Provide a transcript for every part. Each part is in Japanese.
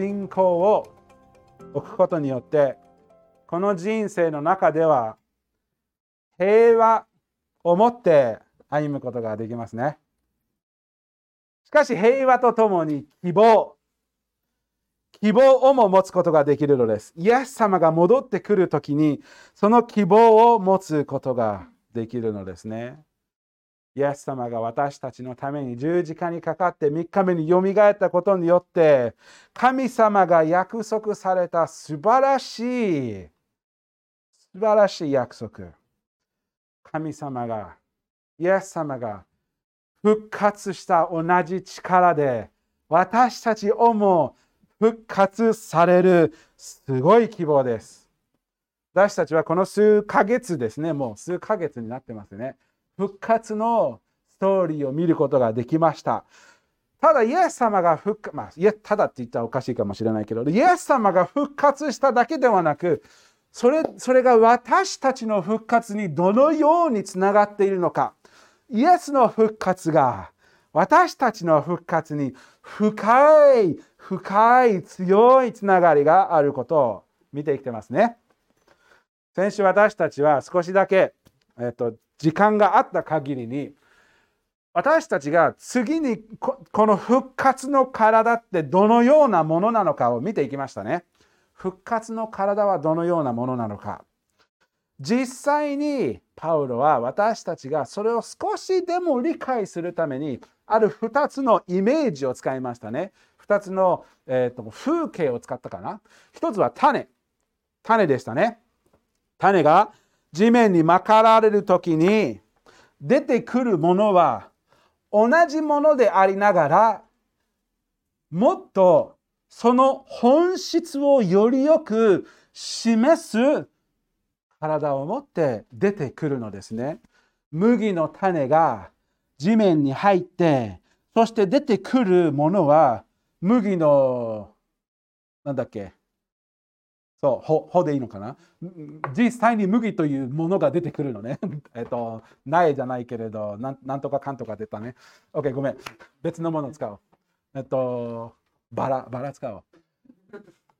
信仰を置くことによってこの人生の中では平和を持って歩むことができますね。しかし平和とともに希望希望をも持つことができるのです。イエス様が戻ってくるときにその希望を持つことができるのですね。イエス様が私たちのために十字架にかかって3日目によみがえったことによって神様が約束された素晴らしい素晴らしい約束。神様がイエス様が復活した同じ力で私たちをも復活されるすごい希望です。私たちはこの数ヶ月ですねもう数ヶ月になってますね。復活のストーリーを見ることができました。ただ、イエス様が復活、まあ、いや、ただって言ったらおかしいかもしれないけど、イエス様が復活しただけではなく、それそれが私たちの復活にどのようにつながっているのか。イエスの復活が私たちの復活に深い、深い、強いつながりがあることを見てきてますね。先週私たちは少しだけ、えっと、時間があった限りに私たちが次にこの復活の体ってどのようなものなのかを見ていきましたね。復活の体はどのようなものなのか。実際にパウロは私たちがそれを少しでも理解するためにある2つのイメージを使いましたね。2つの、えーと、風景を使ったかな。1つは種。種でしたね。種が地面にまかられる時に出てくるものは同じものでありながらもっとその本質をよりよく示す体を持って出てくるのですね。麦の種が地面に入ってそして出てくるものは麦のなんだっけそう、ほ、ほでいいのかな？実際に麦というものが出てくるのね。えっと、苗じゃないけれど、なんなんとかかんとか出たね。OK、ごめん。別のものを使おう。えっと、バラ、バラ使おう。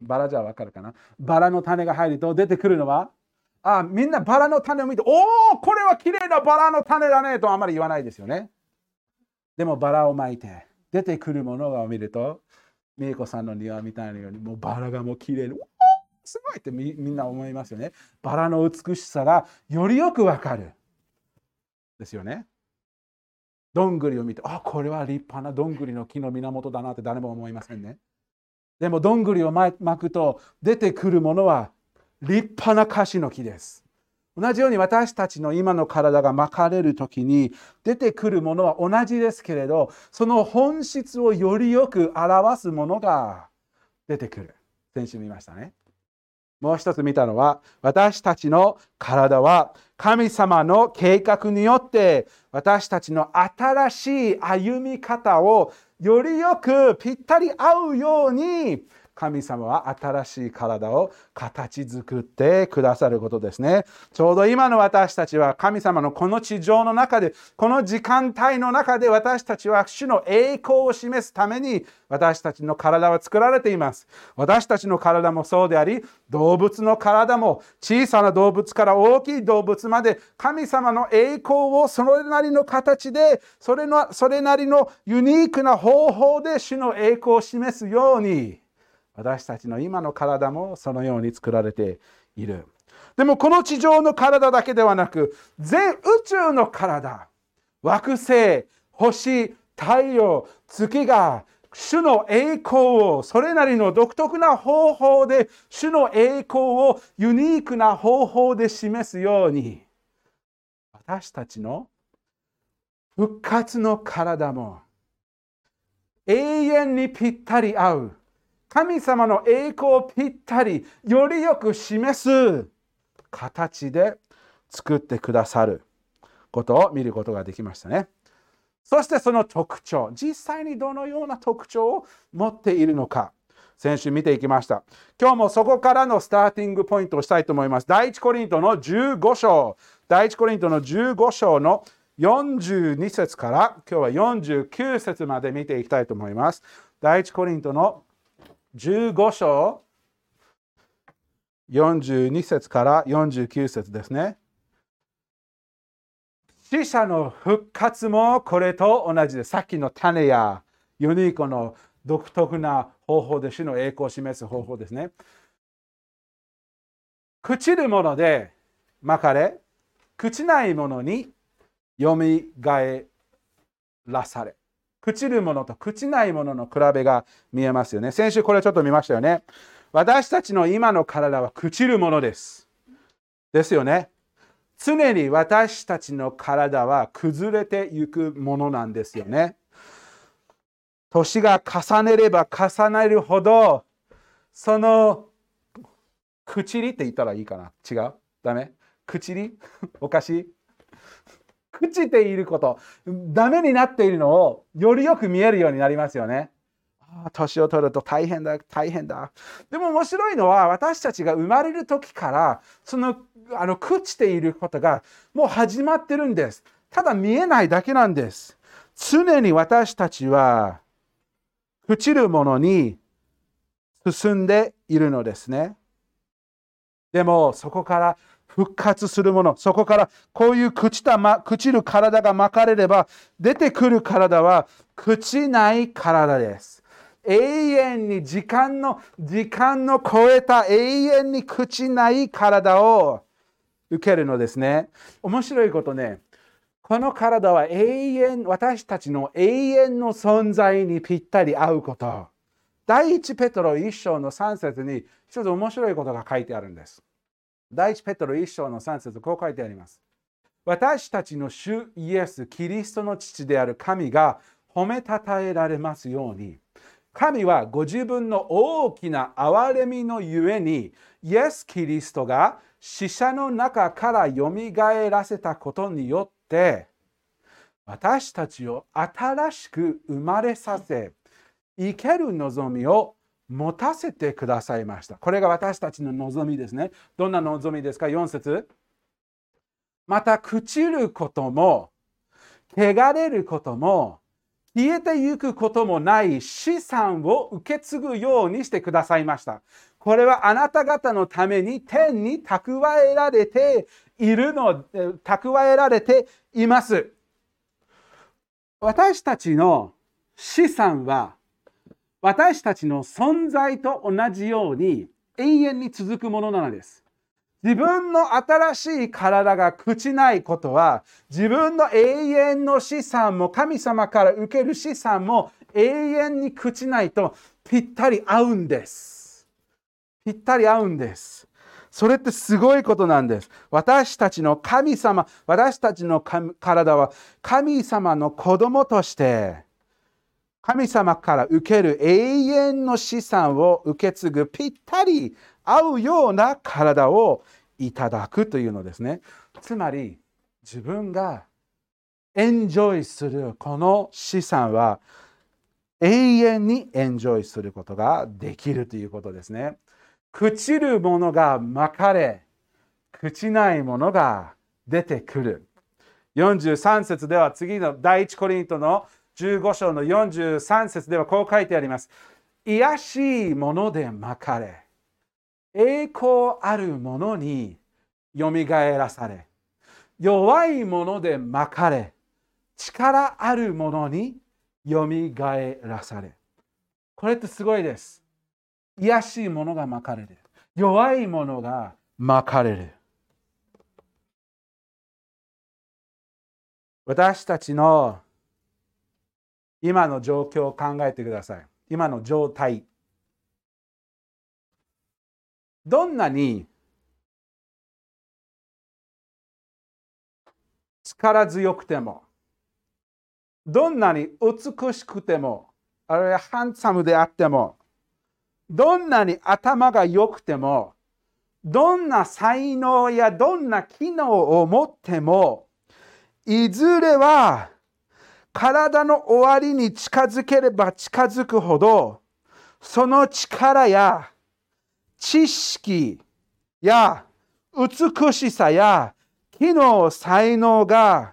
バラじゃわかるかな？バラの種が入ると出てくるのは？あみんなバラの種を見て、おお、これは綺麗なバラの種だねとあまり言わないですよね。でもバラをまいて出てくるものを見ると、美恵子さんの庭みたいなように、もうバラがもう綺麗に、すごいってみんな思いますよね。バラの美しさがよりよくわかる。ですよね。どんぐりを見て、あ、これは立派などんぐりの木の源だなって誰も思いませんね。でもどんぐりを巻くと出てくるものは立派な樫の木です。同じように私たちの今の体が巻かれる時に出てくるものは同じですけれどその本質をよりよく表すものが出てくる。先週見ましたね。もう一つ見たのは私たちの体は神様の計画によって私たちの新しい歩み方をよりよくぴったり合うように神様は新しい体を形作ってくださることですね。ちょうど今の私たちは神様のこの地上の中で、この時間帯の中で私たちは主の栄光を示すために私たちの体は作られています。私たちの体もそうであり、動物の体も小さな動物から大きい動物まで神様の栄光をそれなりの形で、それのそれなりのユニークな方法で主の栄光を示すように、私たちの今の体もそのように作られている。でもこの地上の体だけではなく全宇宙の体惑星星太陽月が主の栄光をそれなりの独特な方法で主の栄光をユニークな方法で示すように私たちの復活の体も永遠にぴったり合う神様の栄光をぴったりよりよく示す形で作ってくださることを見ることができましたね。そしてその特徴、実際にどのような特徴を持っているのか、先週見ていきました。今日もそこからのスターティングポイントをしたいと思います。第一コリントの15章、第一コリントの15章の42節から今日は49節まで見ていきたいと思います。第一コリントの15章42節から49節ですね。死者の復活もこれと同じで。さっきの種やユニークの独特な方法で死の栄光を示す方法ですね。朽ちるもので巻かれ、朽ちないものによみがえらされ。朽ちるものと朽ちないものの比べが見えますよね。先週これちょっと見ましたよね。私たちの今の体は朽ちるものです。ですよね。常に私たちの体は崩れていくものなんですよね。年が重ねれば重ねるほど、その、くちりって言ったらいいかな違う？ダメ？くちり？おかしい？朽ちていること、ダメになっているのをよりよく見えるようになりますよね。年を取ると大変だ大変だ。でも面白いのは私たちが生まれる時からそのあの朽ちていることがもう始まってるんです。ただ見えないだけなんです。常に私たちは朽ちるものに進んでいるのですね。でもそこから復活するものそこからこういう朽ちた、ま、朽ちる体が巻かれれば出てくる体は朽ちない体です永遠に時間の時間の超えた永遠に朽ちない体を受けるのですね。面白いことね。この体は永遠、私たちの永遠の存在にぴったり合うこと。第一ペトロ一章の3節に一つ面白いことが書いてあるんです。第一ペトロ一章の3節こう書いてあります。私たちの主イエス、キリストの父である神が褒めたたえられますように。神はご自分の大きな憐れみのゆえに、イエス・キリストが死者の中からよみがえらせたことによって、私たちを新しく生まれさせ、生ける望みを持たせてくださいました。これが私たちの望みですね。どんな望みですか ?4 節また、朽ちることも、汚れることも、消えてゆくこともない資産を受け継ぐようにしてくださいました。これはあなた方のために天に蓄えられているの、蓄えられています。私たちの資産は私たちの存在と同じように永遠に続くものなのです。自分の新しい体が朽ちないことは自分の永遠の資産も神様から受ける資産も永遠に朽ちないとぴったり合うんです。ぴったり合うんです。それってすごいことなんです。私たちの神様、私たちの体は神様の子供として神様から受ける永遠の資産を受け継ぐぴったり合うような体をいただくというのですね。つまり自分がエンジョイするこの資産は永遠にエンジョイすることができるということですね。朽ちるものがまかれ、朽ちないものが出てくる。43節では次の第一コリントの15章の43節ではこう書いてあります。癒しいものでまかれ、栄光あるものによみがえらされ弱いものでまかれ力あるものによみがえらされ。これってすごいです。癒しいものがまかれる。弱いものがまかれる。私たちの今の状況を考えてください。今の状態。どんなに力強くてもどんなに美しくてもあるいはハンサムであってもどんなに頭が良くても、どんな才能やどんな機能を持っても、いずれは体の終わりに近づければ近づくほど、その力や知識や美しさや機能、才能が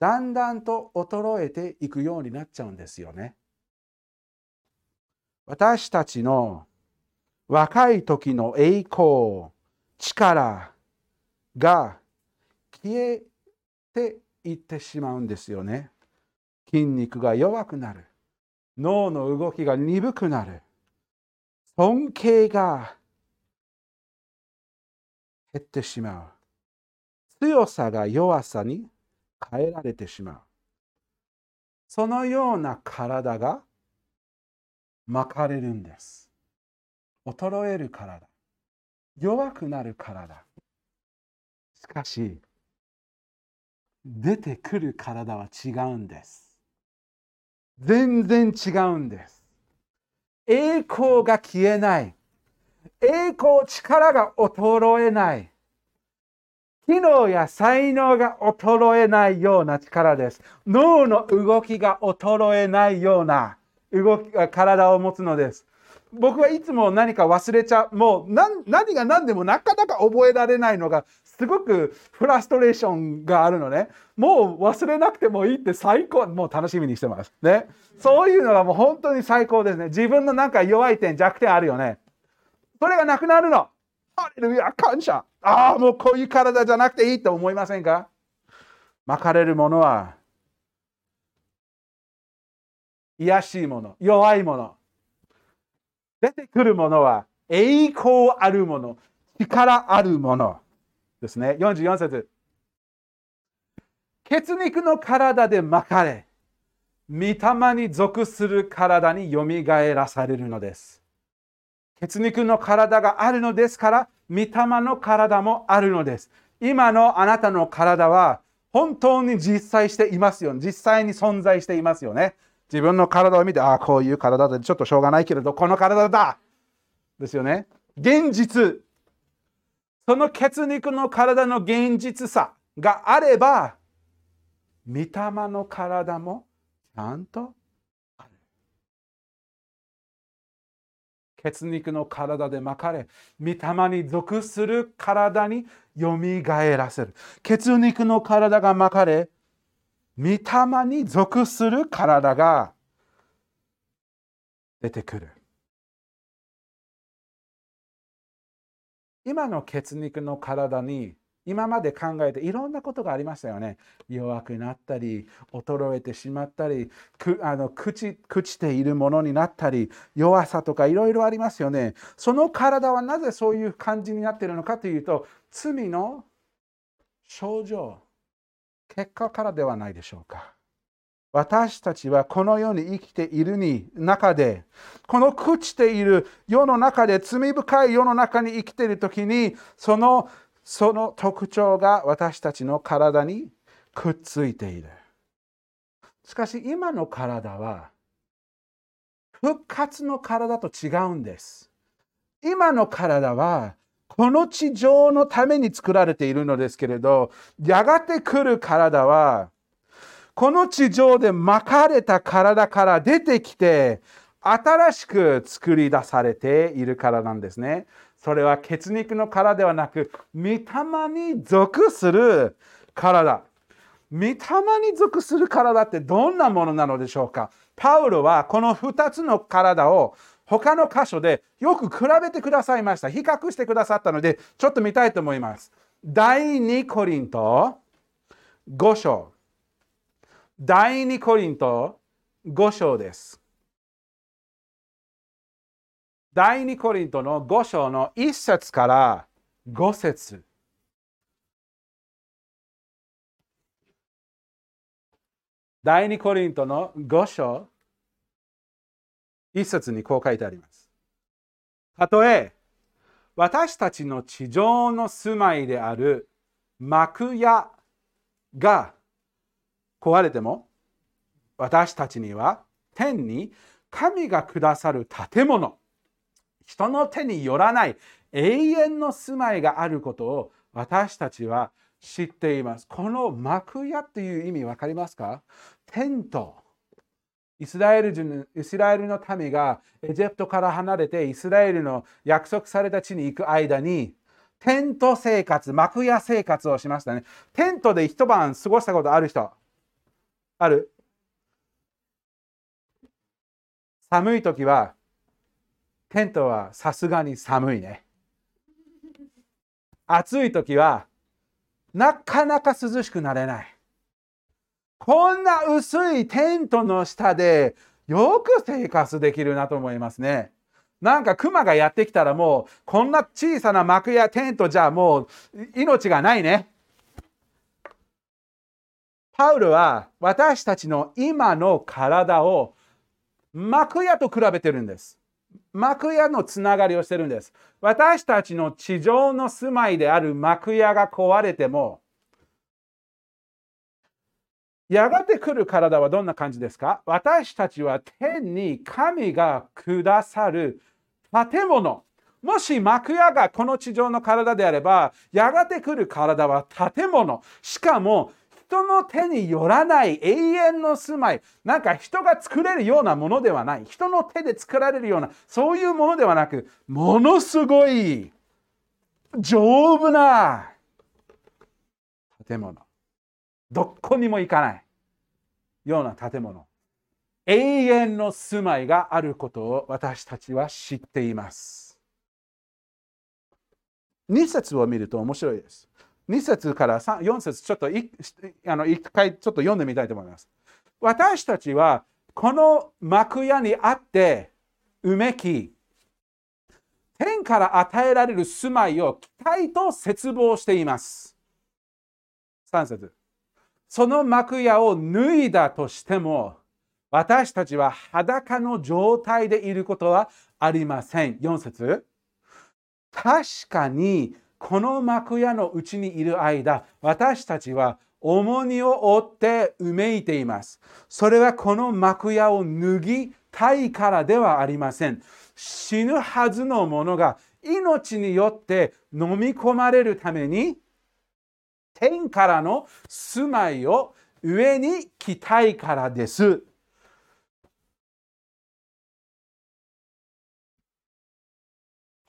だんだんと衰えていくようになっちゃうんですよね。私たちの若い時の栄光、力が消えていってしまうんですよね。筋肉が弱くなる。脳の動きが鈍くなる。尊敬が減ってしまう。強さが弱さに変えられてしまう。そのような体が巻かれるんです。衰える体。弱くなる体。しかし、出てくる体は違うんです。全然違うんです。栄光が消えない。栄光、力が衰えない。機能や才能が衰えないような力です。脳の動きが衰えないような動き体を持つのです。僕はいつも何か忘れちゃう。もう何が何でもなかなか覚えられないのがすごくフラストレーションがあるのね。もう忘れなくてもいいって最高。もう楽しみにしてます。ね。そういうのがもう本当に最高ですね。自分のなんか弱い点、弱点あるよね。それがなくなるの。ハレルヤ、感謝。ああ、もうこういう体じゃなくていいと思いませんか？巻かれるものは癒しいもの、弱いもの。出てくるものは栄光あるもの、力あるものですね。44節。血肉の体で巻かれ、御霊に属する体によみがえらされるのです。血肉の体があるのですから、御霊の体もあるのです。今のあなたの体は本当に実際していますよ。実際に存在していますよね。自分の体を見て、ああ、こういう体だちょっとしょうがないけれど、この体だですよね。現実。その血肉の体の現実さがあれば、御霊の体もちゃんとある。血肉の体で巻かれ、御霊に属する体によみがえらせる。血肉の体が巻かれ、御霊に属する体が出てくる。今の血肉の体に今まで考えていろんなことがありましたよね。弱くなったり、衰えてしまったり、あの朽ち朽ちているものになったり、弱さとかいろいろありますよね。その体はなぜそういう感じになっているのかというと、罪の症状、結果からではないでしょうか。私たちはこの世に生きているに中で、この朽ちている世の中で、罪深い世の中に生きている時に、そのその特徴が私たちの体にくっついている。しかし今の体は復活の体と違うんです。今の体はこの地上のために作られているのですけれど、やがて来る体は、この地上で巻かれた体から出てきて、新しく作り出されているからなんですね。それは血肉の体ではなく、御霊に属する体。御霊に属する体ってどんなものなのでしょうかパウロはこの2つの体を他の箇所でよく比べてくださいました。比較してくださったので、ちょっと見たいと思います。第2コリント5章。第2コリント5章です。第2コリントの5章の1節から5節第2コリントの5章一節にこう書いてあります。たとえ私たちの地上の住まいである幕屋が壊れても私たちには天に神がくださる建物人の手によらない永遠の住まいがあることを私たちは知っています。この幕屋っていう意味分かりますか？テント。イスラエル人イスラエルの民がエジプトから離れてイスラエルの約束された地に行く間にテント生活、幕屋生活をしましたね。テントで一晩過ごしたことある人ある寒い時はテントはさすがに寒いね。暑い時はなかなか涼しくなれない。こんな薄いテントの下でよく生活できるなと思いますね。なんかクマがやってきたらもうこんな小さな幕やテントじゃもう命がないね。パウルは私たちの今の体を幕屋と比べてるんです。幕屋のつながりをしてるんです。私たちの地上の住まいである幕屋が壊れても、やがて来る体はどんな感じですか？私たちは天に神がくださる建物。もし幕屋がこの地上の体であれば、やがて来る体は建物。しかも人の手によらない永遠の住まい。なんか人が作れるようなものではない。人の手で作られるようなそういうものではなくものすごい丈夫な建物。どこにも行かないような建物。永遠の住まいがあることを私たちは知っています。2節を見ると面白いです。2節から4節ちょっとあの一回ちょっと読んでみたいと思います。私たちはこの幕屋にあってうめき天から与えられる住まいを期待と絶望しています。3節その幕屋を脱いだとしても私たちは裸の状態でいることはありません。4節確かにこの幕屋のうちにいる間、私たちは重荷を負ってうめいています。それはこの幕屋を脱ぎたいからではありません。死ぬはずのものが命によって飲み込まれるために、天からの住まいを上に来たいからです。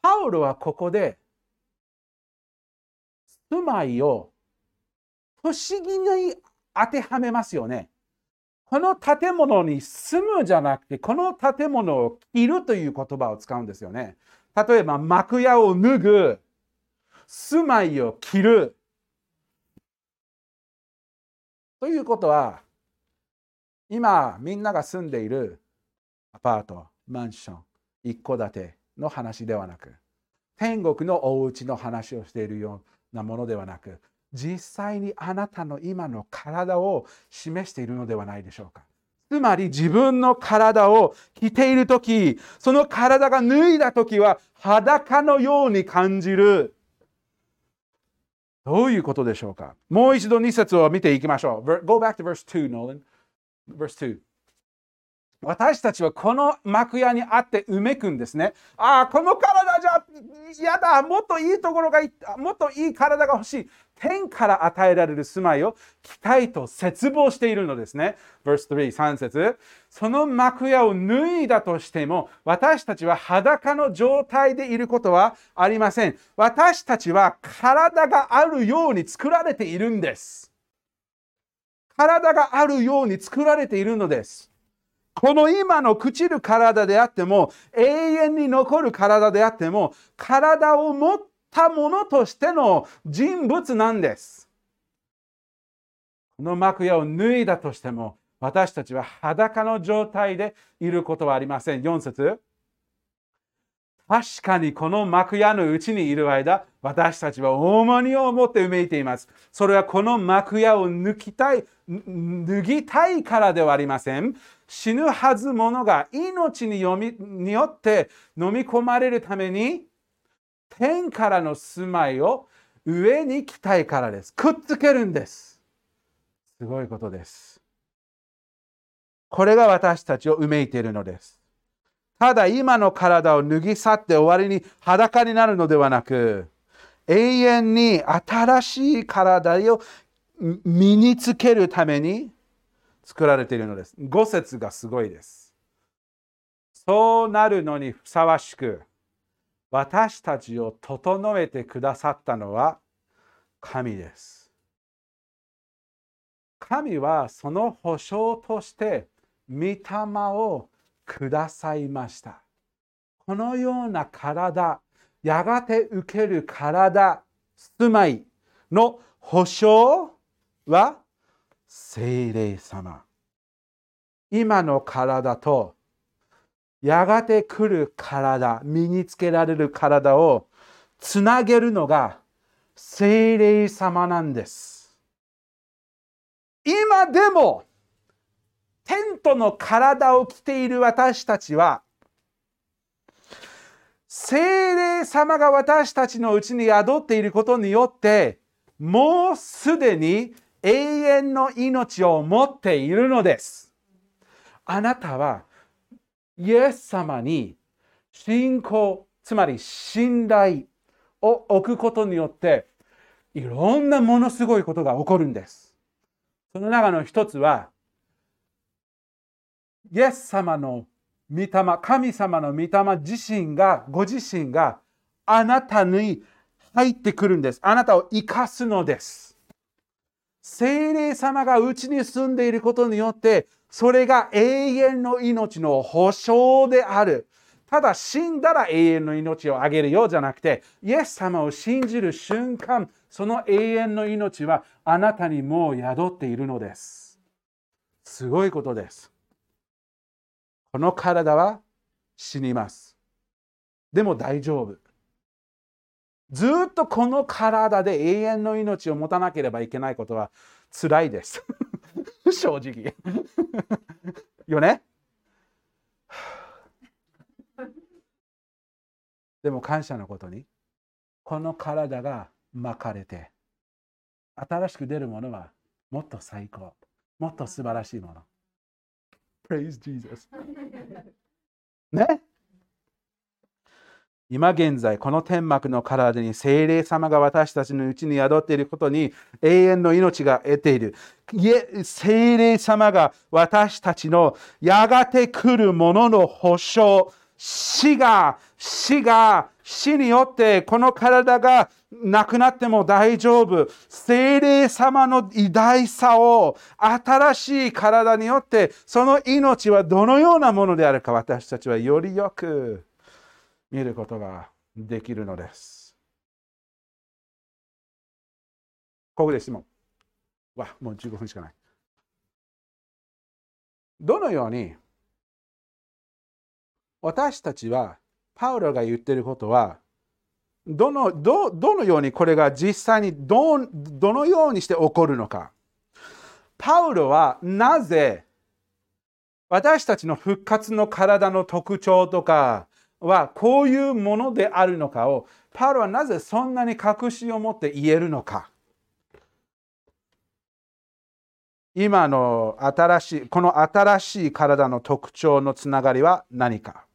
パウロはここで住まいを不思議に当てはめますよね。この建物に住むじゃなくて、この建物を着るという言葉を使うんですよね。例えば、幕屋を脱ぐ、住まいを着る。ということは、今みんなが住んでいるアパート、マンション、一戸建ての話ではなく、天国のお家の話をしているよなものではなく実際にあなたの今の体を示しているのではないでしょうか。つまり自分の体を着ている時その体が脱いだ時は裸のように感じる。どういうことでしょうかもう一度2節を見ていきましょう。Go back to verse 2, Nolan. Verse 2. 私たちはこの幕屋にあってうめくんですね。ああ、この体嫌だ。もっといいところがいもっといい体が欲しい。天から与えられる住まいを期待と絶望しているのですね。Verse 3、3節その幕屋を脱いだとしても、私たちは裸の状態でいることはありません。私たちは体があるように作られているんです。体があるように作られているのです。この今の朽ちる体であっても、永遠に残る体であっても、体を持ったものとしての人物なんです。この幕屋を脱いだとしても、私たちは裸の状態でいることはありません。4節確かにこの幕屋のうちにいる間、私たちは重荷を持ってうめいています。それはこの幕屋を抜きたい、脱ぎたいからではありません。死ぬはずものが命によって飲み込まれるために天からの住まいを上に来たいからです。くっつけるんです。すごいことです。これが私たちをうめいているのです。ただ今の体を脱ぎ去って終わりに裸になるのではなく、永遠に新しい体を身につけるために作られているのです。五節がすごいです。そうなるのにふさわしく、私たちを整えてくださったのは神です。神はその保証として御霊をくださいました。このような体、やがて受ける体、住まいの保証は精霊様。今の体とやがて来る体、身につけられる体をつなげるのが精霊様なんです。今でもテントの体を着ている私たちは精霊様が私たちのうちに宿っていることによってもうすでに永遠の命を持っているのです。あなたはイエス様に信仰、つまり信頼を置くことによっていろんなものすごいことが起こるんです。その中の一つはイエス様の御霊、神様の御霊自身が、ご自身があなたに入ってくるんです。あなたを生かすのです。精霊様がうちに住んでいることによって、それが永遠の命の保証である。ただ死んだら永遠の命をあげるようじゃなくて、イエス様を信じる瞬間、その永遠の命はあなたにもう宿っているのです。すごいことです。この体は死にます。でも大丈夫。ずっとこの体で永遠の命を持たなければいけないことは辛いです。正直。よね？でも感謝のことに、この体が巻かれて、新しく出るものはもっと最高、もっと素晴らしいもの。Praise Jesus. ね？今現在、この天幕の体に精霊様が私たちのうちに宿っていることに永遠の命が得ている。精霊様が私たちのやがて来るものの保証、死が、死が、死によってこの体がなくなっても大丈夫。精霊様の偉大さを新しい体によってその命はどのようなものであるか私たちはよりよく見ることができるのです。ここで質問。わ、もう15分しかない。どのように私たちはパウロが言ってることはどのどどのようにこれが実際にどどのようにして起こるのか。パウロはなぜ私たちの復活の体の特徴とかはこういうものであるのかをパウロはなぜそんなに確信を持って言えるのか。今の新しいこの新しい体の特徴のつながりは何か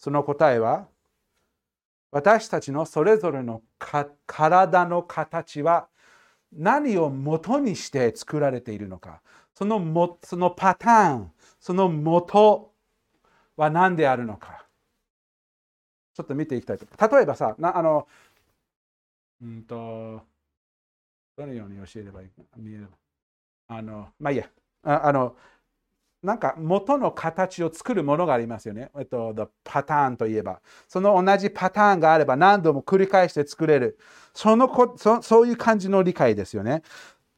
その答えは私たちのそれぞれの体の形は何を元にして作られているのか。そのもそのパターンその元は何であるのか。ちょっと見ていきたいと。例えばさなあのうんとどのように教えればいいか見えるあのまあいいや。ああのなんか元の形を作るものがありますよね。えっと、パターンといえば。その同じパターンがあれば何度も繰り返して作れる。そのこそそういう感じの理解ですよね。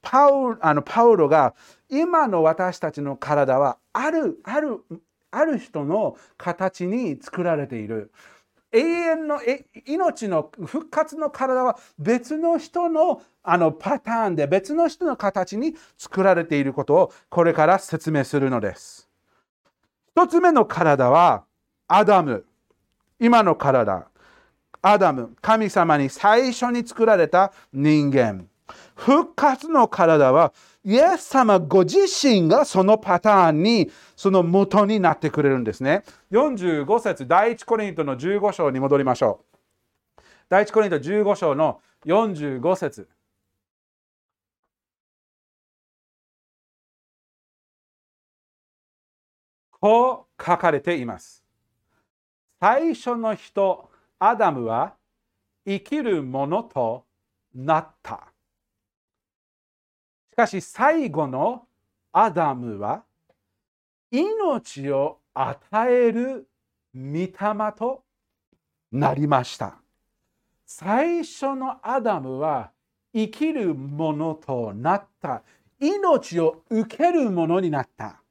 パウあのパウロが今の私たちの体はあるあるある人の形に作られている。永遠の命の復活の体は別の人のあのパターンで別の人の形に作られていることをこれから説明するのです。一つ目の体はアダム。今の体。アダム。神様に最初に作られた人間。復活の体はイエス様ご自身がそのパターンにその元になってくれるんですね。45節第一コリントの15章に戻りましょう。第一コリント15章の45節こう書かれています。最初の人、アダムは生きるものとなった。しかし最後のアダムは命を与える御霊となりました。最初のアダムは生きるものとなった。命を受けるものになった。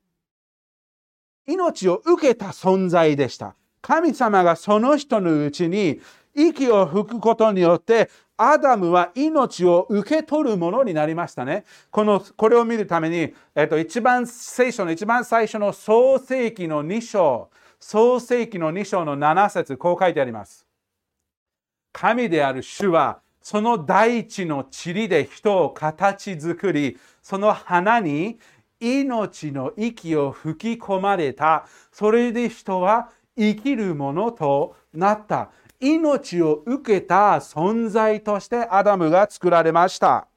命を受けた存在でした。神様がその人のうちに息を吹くことによってアダムは命を受け取るものになりましたね。このこれを見るために、えっと、一番聖書の一番最初の創世記の2章、創世記の2章の7節こう書いてあります。神である主はその大地の塵で人を形作り、その花に命の息を吹き込まれた。それで人は生きるものとなった。命を受けた存在としてアダムが作られました。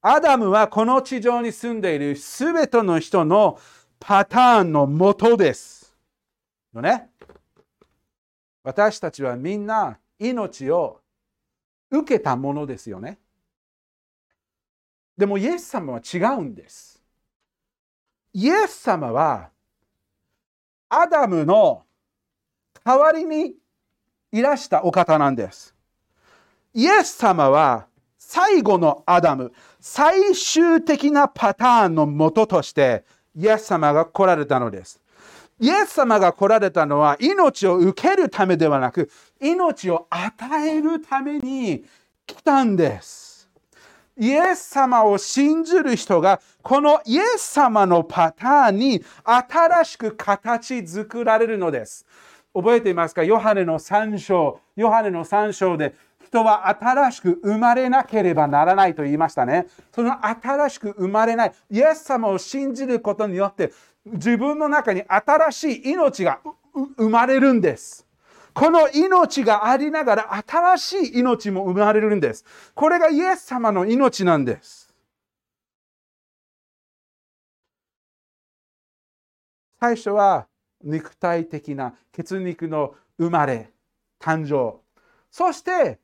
アダムはこの地上に住んでいるすべての人のパターンの元です。よね？私たちはみんな命を受けたものですよね。でもイエス様は違うんです。イエス様はアダムの代わりにいらしたお方なんです。イエス様は最後のアダム、最終的なパターンのもととしてイエス様が来られたのです。イエス様が来られたのは命を受けるためではなく命を与えるために来たんです。イエス様を信じる人がこのイエス様のパターンに新しく形作られるのです。覚えていますか？ヨハネの3章、ヨハネの3章で人は新しく生まれなければならないと言いましたね。その新しく生まれない、イエス様を信じることによって自分の中に新しい命が生まれるんです。この命がありながら新しい命も生まれるんです。これがイエス様の命なんです。最初は肉体的な血肉の生まれ、誕生。そして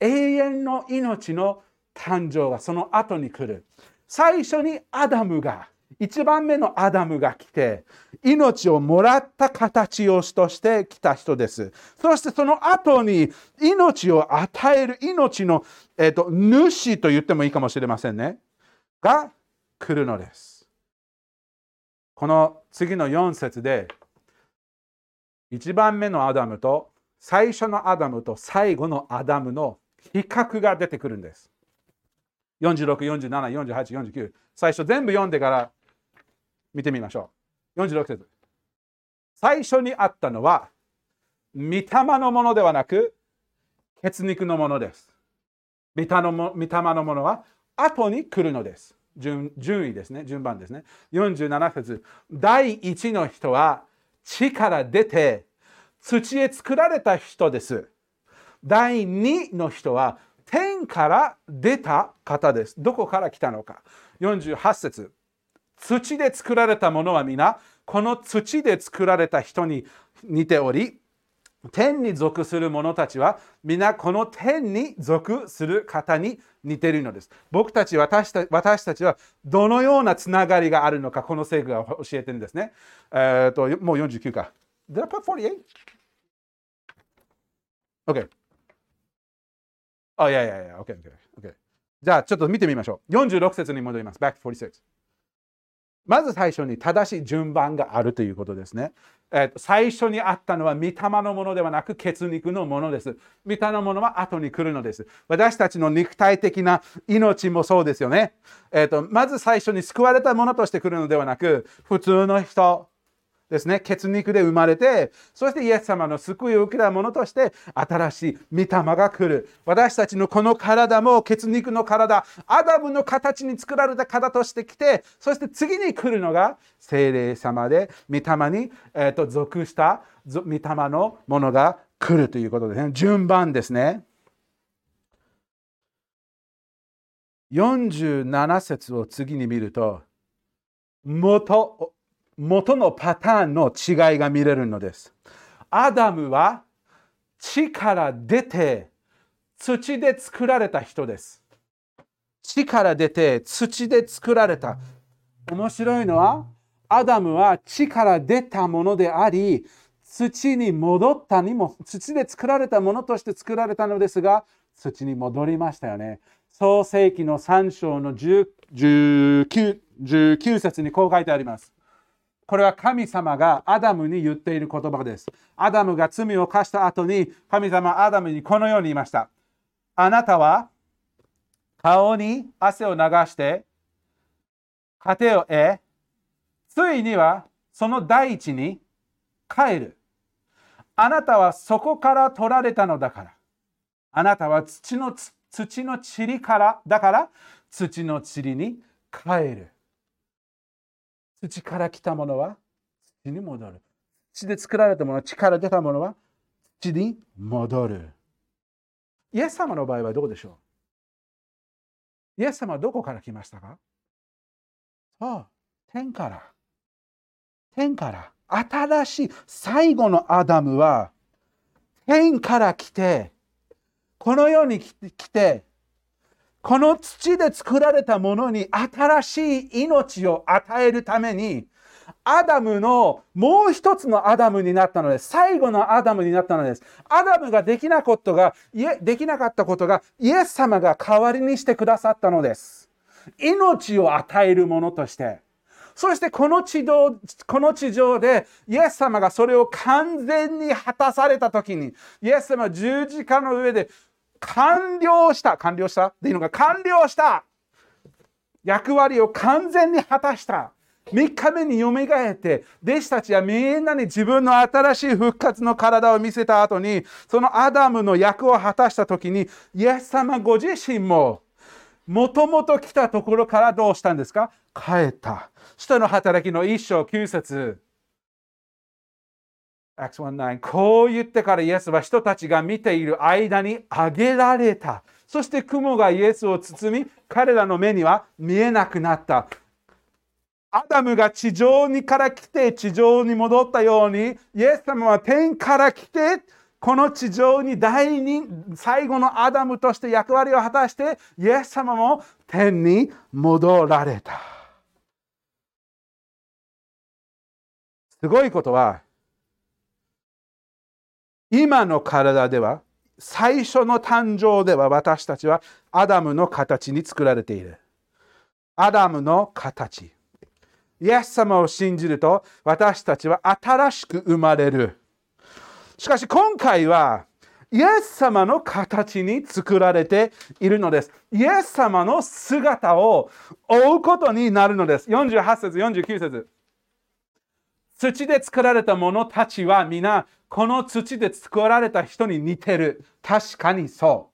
永遠の命の誕生がその後に来る。最初にアダムが一番目のアダムが来て、命をもらった形をとして来た人です。そしてその後に命を与える命の、えーと、主と言ってもいいかもしれませんね。が来るのです。この次の4節で、一番目のアダムと最初のアダムと最後のアダムの比較が出てくるんです。46、47、48、49。最初全部読んでから見てみましょう。46節。最初にあったのは、御霊のものではなく、血肉のものです。御霊のもののは後に来るのです順。順位ですね。順番ですね。47節。第一の人は地から出て土へ作られた人です。第2の人は天から出た方です。どこから来たのか。48節。土で作られたものは皆この土で作られた人に似ており天に属する者たちは皆この天に属する方に似ているのです。僕たち私た私たちはどのようなつながりがあるのかこの聖句が教えてるんですね。えー、ともう49か。Did I put 48?OK。あ、いやいやいや、OK、OK、OK。じゃあちょっと見てみましょう。46節に戻ります。Back to 46。まず最初に正しい順番があるということですね。えー、最初にあったのは御霊のものではなく血肉のものです。御霊のものは後に来るのです。私たちの肉体的な命もそうですよね。えーと、まず最初に救われたものとして来るのではなく、普通の人、ですね、血肉で生まれて、そしてイエス様の救いを受けたものとして、新しい御霊が来る。私たちのこの体も血肉の体、アダムの形に作られた体として来て、そして次に来るのが精霊様で、御霊に、えーと、属した御霊のものが来るということですね。順番ですね。47節を次に見ると、元元のパターンの違いが見れるのです。アダムは地から出て土で作られた人です。地から出て土で作られた。面白いのは、アダムは地から出たものであり、土に戻ったにも、土で作られたものとして作られたのですが、土に戻りましたよね。創世紀の3章の 19, 節にこう書いてあります。これは神様がアダムに言っている言葉です。アダムが罪を犯した後に神様アダムにこのように言いました。あなたは顔に汗を流して糧を得、ついにはその大地に帰る。あなたはそこから取られたのだから。あなたは土の土の塵からだから土の塵に帰る。土から来たものは土に戻る。土で作られたもの、地から出たものは土に戻る。イエス様の場合はどうでしょう？イエス様はどこから来ましたか？そう、天から。天から。新しい最後のアダムは天から来て、この世に来て、この土で作られたものに新しい命を与えるために、アダムのもう一つのアダムになったのです。最後のアダムになったのです。アダムができなことが、できなかったことが、イエス様が代わりにしてくださったのです。命を与えるものとして。そしてこの地上この地上でイエス様がそれを完全に果たされた時にイエス様は十字架の上で完了した。完了した？でいいのか完了した役割を完全に果たした。3日目によみがえって弟子たちはみんなに自分の新しい復活の体を見せた後にそのアダムの役を果たした時にイエス様ご自身ももともと来たところからどうしたんですか？帰った。人の働きの一章9節 Acts 1.9こう言ってからイエスは人たちが見ている間に上げられた。そして雲がイエスを包み、彼らの目には見えなくなった。アダムが地上にから来て地上に戻ったように、イエス様は天から来て、この地上に第二、最後のアダムとして役割を果たして、イエス様も天に戻られた。すごいことは、今の体では最初の誕生では私たちはアダムの形に作られている。アダムの形。イエス様を信じると私たちは新しく生まれる。しかし今回はイエス様の形に作られているのです。イエス様の姿を追うことになるのです。48節、49節。土で作られた者たちは皆この土で作られた人に似てる。確かにそ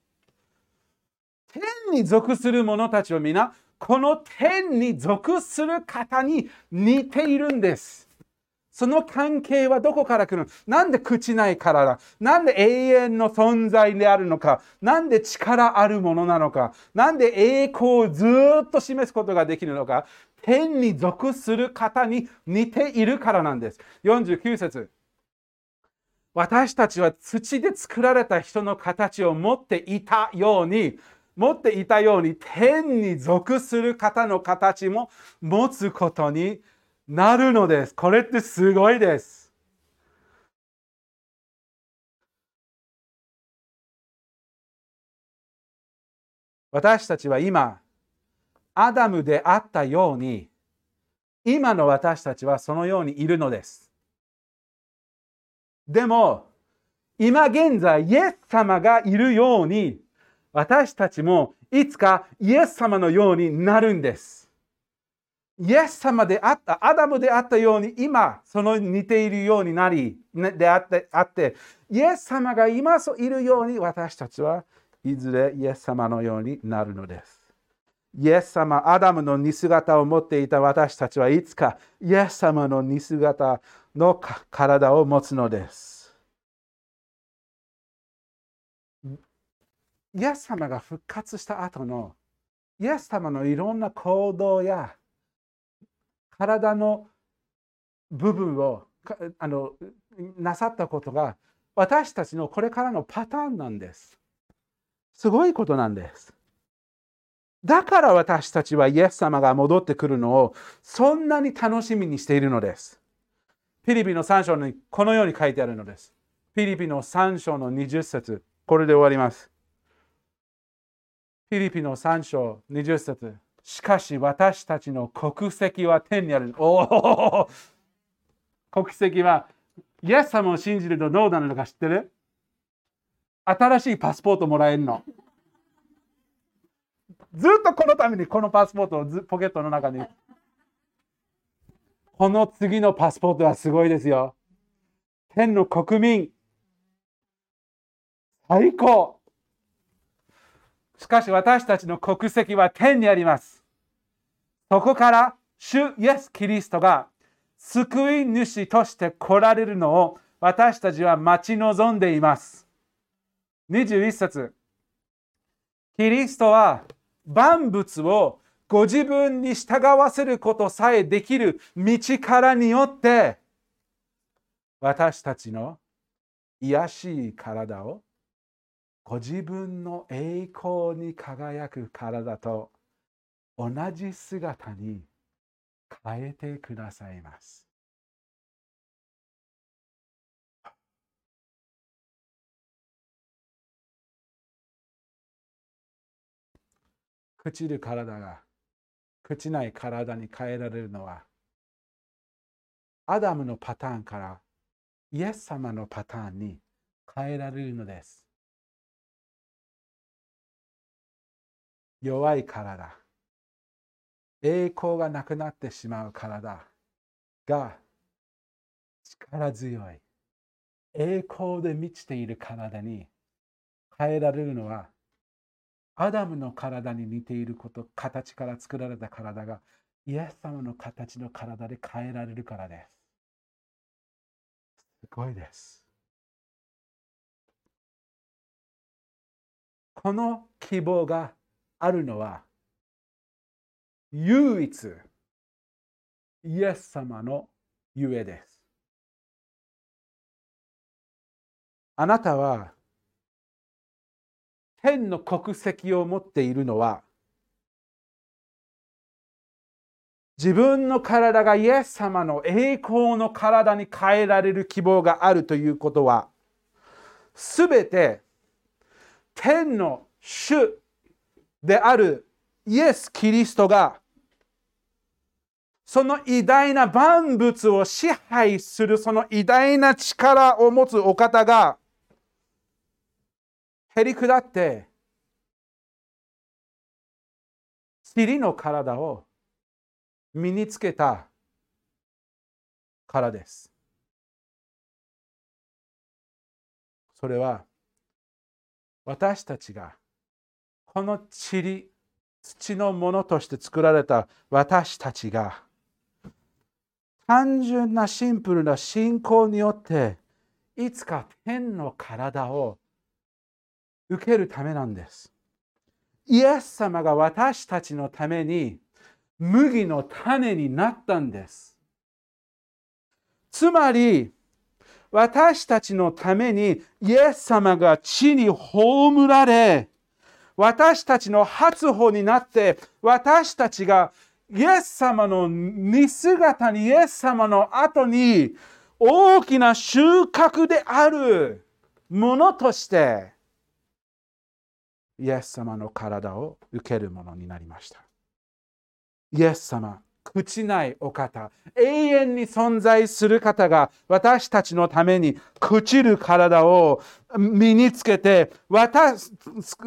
う。天に属する者たちは皆この天に属する方に似ているんです。その関係はどこから来るの？なんで口ないからだ？なんで永遠の存在であるのか？なんで力あるものなのか？なんで栄光をずっと示すことができるのか？天に属する方に似ているからなんです。49節私たちは土で作られた人の形を持っていたように持っていたように天に属する方の形も持つことになるのです。これってすごいです。私たちは今アダムであったように、今の私たちはそのようにいるのです。でも、今現在、イエス様がいるように、私たちもいつかイエス様のようになるんです。イエス様であった、アダムであったように、今、その似ているようになり、であってあって、イエス様が今いるように、私たちはいずれイエス様のようになるのです。イエス様、アダムの似姿を持っていた私たちはいつかイエス様の似姿の体を持つのです。イエス様が復活した後のイエス様のいろんな行動や体の部分をあのなさったことが私たちのこれからのパターンなんです。すごいことなんです。だから私たちはイエス様が戻ってくるのをそんなに楽しみにしているのです。ピリピの3章にこのように書いてあるのです。ピリピの3章の20節これで終わります。ピリピの3章20節しかし私たちの国籍は天にある。おお国籍はイエス様を信じるとどうなるのか知ってる？新しいパスポートもらえるの。ずっとこのためにこのパスポートをポケットの中に。この次のパスポートはすごいですよ。天の国民。最高。しかし私たちの国籍は天にあります。そこから主イエス・キリストが救い主として来られるのを私たちは待ち望んでいます。21節キリストは万物をご自分に従わせることさえできる道からによって私たちの癒しい体をご自分の栄光に輝く体と同じ姿に変えてくださいます。朽ちる体が朽ちない体に変えられるのはアダムのパターンからイエス様のパターンに変えられるのです。弱い体、栄光がなくなってしまう体が力強い、栄光で満ちている体に変えられるのはアダムの体に似ていること、形から作られた体がイエス様の形の体で変えられるからです。すごいです。この希望があるのは唯一イエス様のゆえです。あなたは天の国籍を持っているのは自分の体がイエス様の栄光の体に変えられる希望があるということはすべて天の主であるイエス・キリストがその偉大な万物を支配するその偉大な力を持つお方がへり下って尻の体を身につけたからです。それは私たちがこの塵土のものとして作られた私たちが単純なシンプルな信仰によっていつか天の体を受けるためなんです。イエス様が私たちのために麦の種になったんです。つまり、私たちのためにイエス様が地に葬られ、私たちの初歩になって、私たちがイエス様の似姿に、イエス様の後に大きな収穫であるものとして、イエス様の体を受けるものになりました。イエス様、朽ちないお方、永遠に存在する方が私たちのために朽ちる体を身につけて、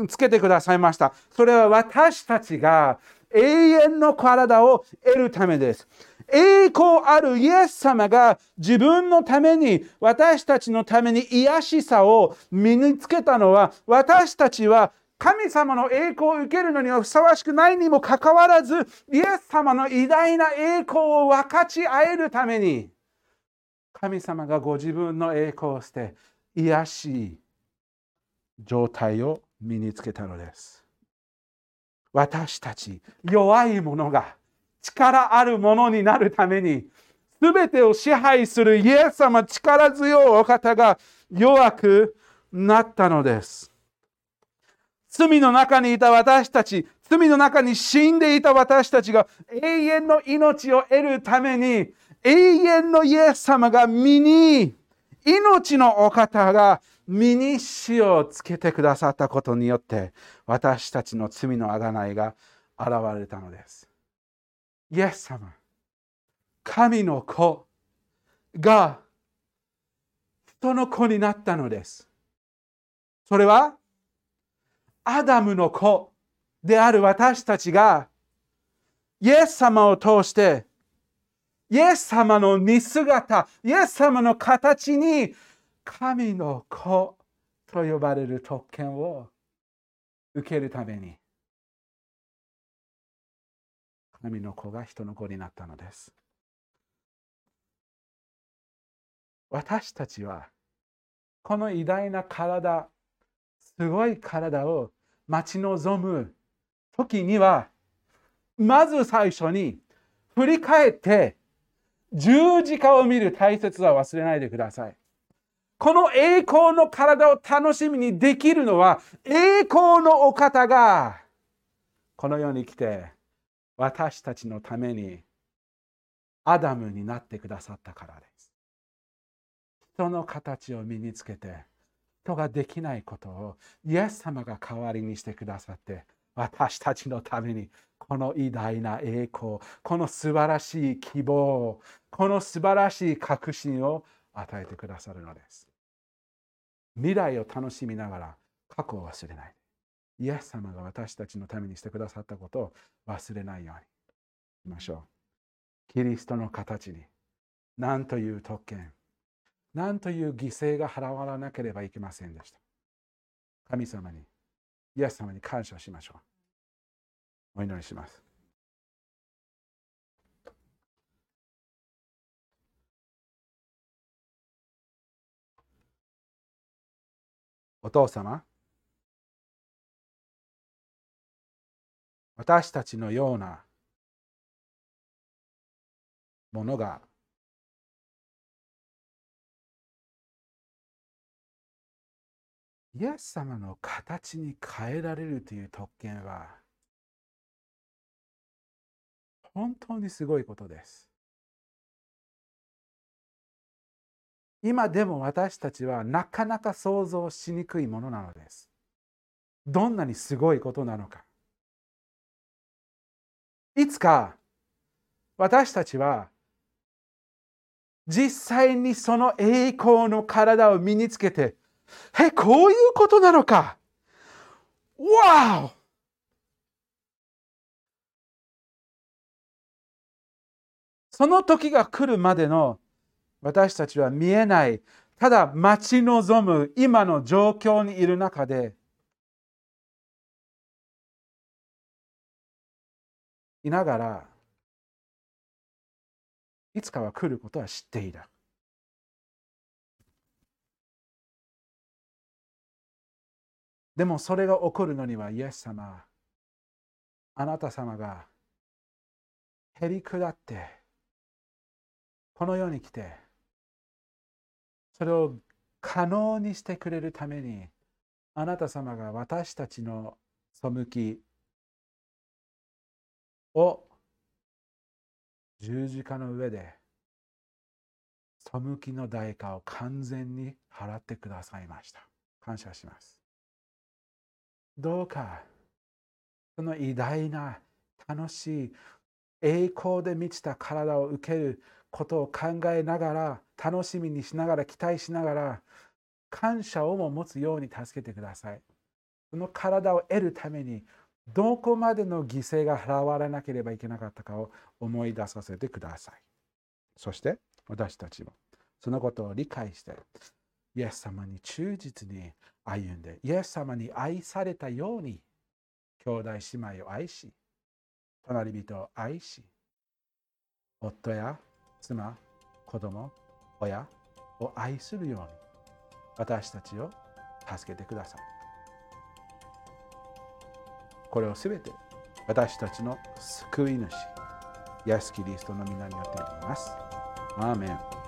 つけてくださいました。それは私たちが永遠の体を得るためです。栄光あるイエス様が自分のために私たちのために癒しさを身につけたのは私たちは神様の栄光を受けるのにはふさわしくないにもかかわらずイエス様の偉大な栄光を分かち合えるために神様がご自分の栄光を捨て癒しい状態を身につけたのです。私たち弱い者が力あるものになるために全てを支配するイエス様力強いお方が弱くなったのです。罪の中にいた私たち、罪の中に死んでいた私たちが永遠の命を得るために永遠のイエス様が身に命のお方が身に死をつけてくださったことによって私たちの罪のあがないが現れたのです。イエス様、神の子が人の子になったのです。それはアダムの子である私たちがイエス様を通してイエス様の似姿、イエス様の形に神の子と呼ばれる特権を受けるために神の子が人の子になったのです。私たちはこの偉大な体、すごい体を待ち望む時にはまず最初に振り返って十字架を見る大切さを忘れないでください。この栄光の体を楽しみにできるのは栄光のお方がこの世に来て私たちのためにアダムになってくださったからです。人の形を身につけて人ができないことをイエス様が代わりにしてくださって私たちのためにこの偉大な栄光この素晴らしい希望この素晴らしい確信を与えてくださるのです。未来を楽しみながら過去を忘れない。イエス様が私たちのためにしてくださったことを忘れないようにしましょう。キリストの形に何という特権、何という犠牲が払わなければいけませんでした。神様に、イエス様に感謝しましょう。お祈りします。お父様、私たちのようなものがイエス様の形に変えられるという特権は本当にすごいことです。今でも私たちはなかなか想像しにくいものなのです。どんなにすごいことなのか。いつか私たちは実際にその栄光の体を身につけて、え、こういうことなのか。わおその時が来るまでの私たちは見えない、ただ待ち望む今の状況にいる中で、いながら、いつかは来ることは知っている。でもそれが起こるのには、イエス様、あなた様がへり下って、この世に来て、それを可能にしてくれるためにあなた様が私たちの背きを十字架の上で背きの代価を完全に払ってくださいました。感謝します。どうかその偉大な楽しい栄光で満ちた体を受けることを考えながら楽しみにしながら期待しながら感謝をも持つように助けてください。その体を得るためにどこまでの犠牲が払われなければいけなかったかを思い出させてください。そして私たちもそのことを理解して、イエス様に忠実に歩んで、イエス様に愛されたように、兄弟姉妹を愛し、隣人を愛し、夫や妻、子供、親を愛するように、私たちを助けてください。これをすべて私たちの救い主、イエス・キリストの皆によっていきます。アーメン